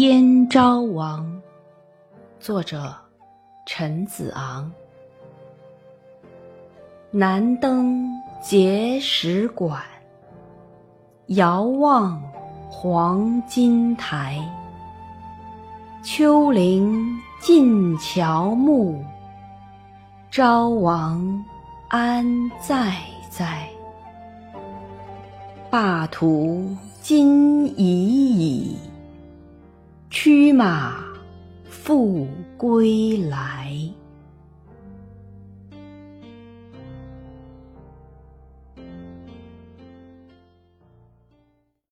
燕昭王，作者陈子昂。南登碣石馆，遥望黄金台。丘陵尽乔木，昭王安在哉？霸图今已矣。驱马复归来。